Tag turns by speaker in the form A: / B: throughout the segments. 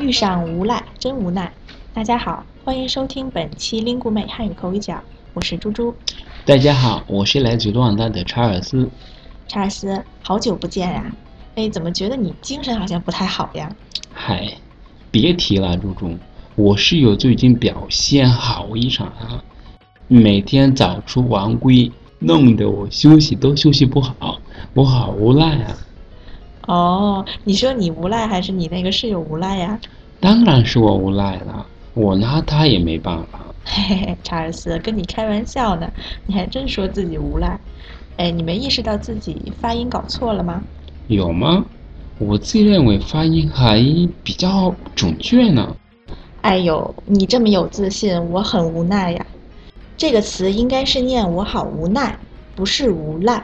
A: 遇上无赖真无奈。大家好，欢迎收听本期 l i n g u 妹汉语口语角，我是猪猪。
B: 大家好，我是来自卢旺达的查尔斯。
A: 查尔斯，好久不见呀！哎，怎么觉得你精神好像不太好呀？
B: 嗨，别提了，猪猪，我室友最近表现好异常啊，每天早出晚归，弄得我休息都休息不好，我好无奈啊。
A: 哦，你说你无赖还是你那个室友无赖呀？
B: 当然是我无赖了，我拿他也没办法。
A: 嘿嘿，查尔斯，跟你开玩笑呢，你还真说自己无赖。哎，你没意识到自己发音搞错了吗？
B: 有吗？我自认为发音还比较准确呢。
A: 哎呦，你这么有自信，我很无奈呀。这个词应该是念“我好无奈”，不是“无赖”。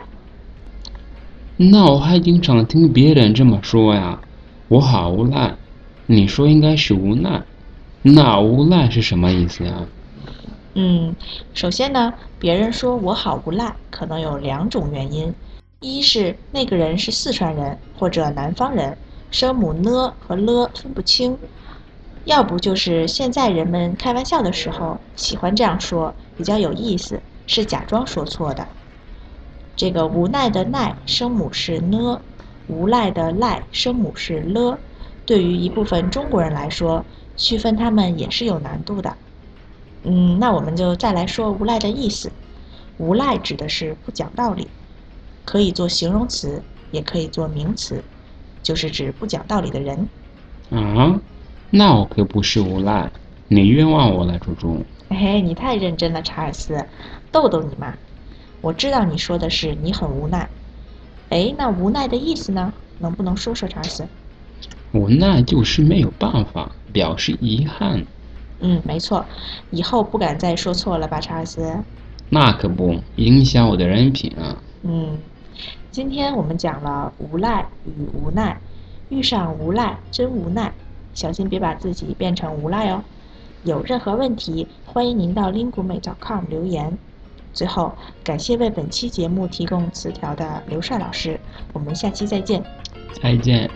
B: 那我还经常听别人这么说呀，我好无赖。你说应该是无奈，那无赖是什么意思呀？
A: 嗯，首先呢，别人说我好无赖，可能有两种原因：一是那个人是四川人或者南方人，声母呢和了分不清；要不就是现在人们开玩笑的时候喜欢这样说，比较有意思，是假装说错的。这个无奈的奈声母是呢，无赖的赖声母是了。对于一部分中国人来说，区分它们也是有难度的。嗯，那我们就再来说无赖的意思。无赖指的是不讲道理，可以做形容词，也可以做名词，就是指不讲道理的人。
B: 啊，那我可不是无赖，你冤枉我了，猪猪。
A: 嘿，你太认真了，查尔斯，逗逗你嘛。我知道你说的是你很无奈，哎，那无奈的意思呢？能不能说说，查尔斯？
B: 无奈就是没有办法，表示遗憾。
A: 嗯，没错，以后不敢再说错了吧，查尔斯？
B: 那可不，影响我的人品啊。
A: 嗯，今天我们讲了无赖与无奈，遇上无赖真无奈，小心别把自己变成无赖哦。有任何问题，欢迎您到 linguemate.com 留言。最后，感谢为本期节目提供词条的刘帅老师，我们下期再见。
B: 再见。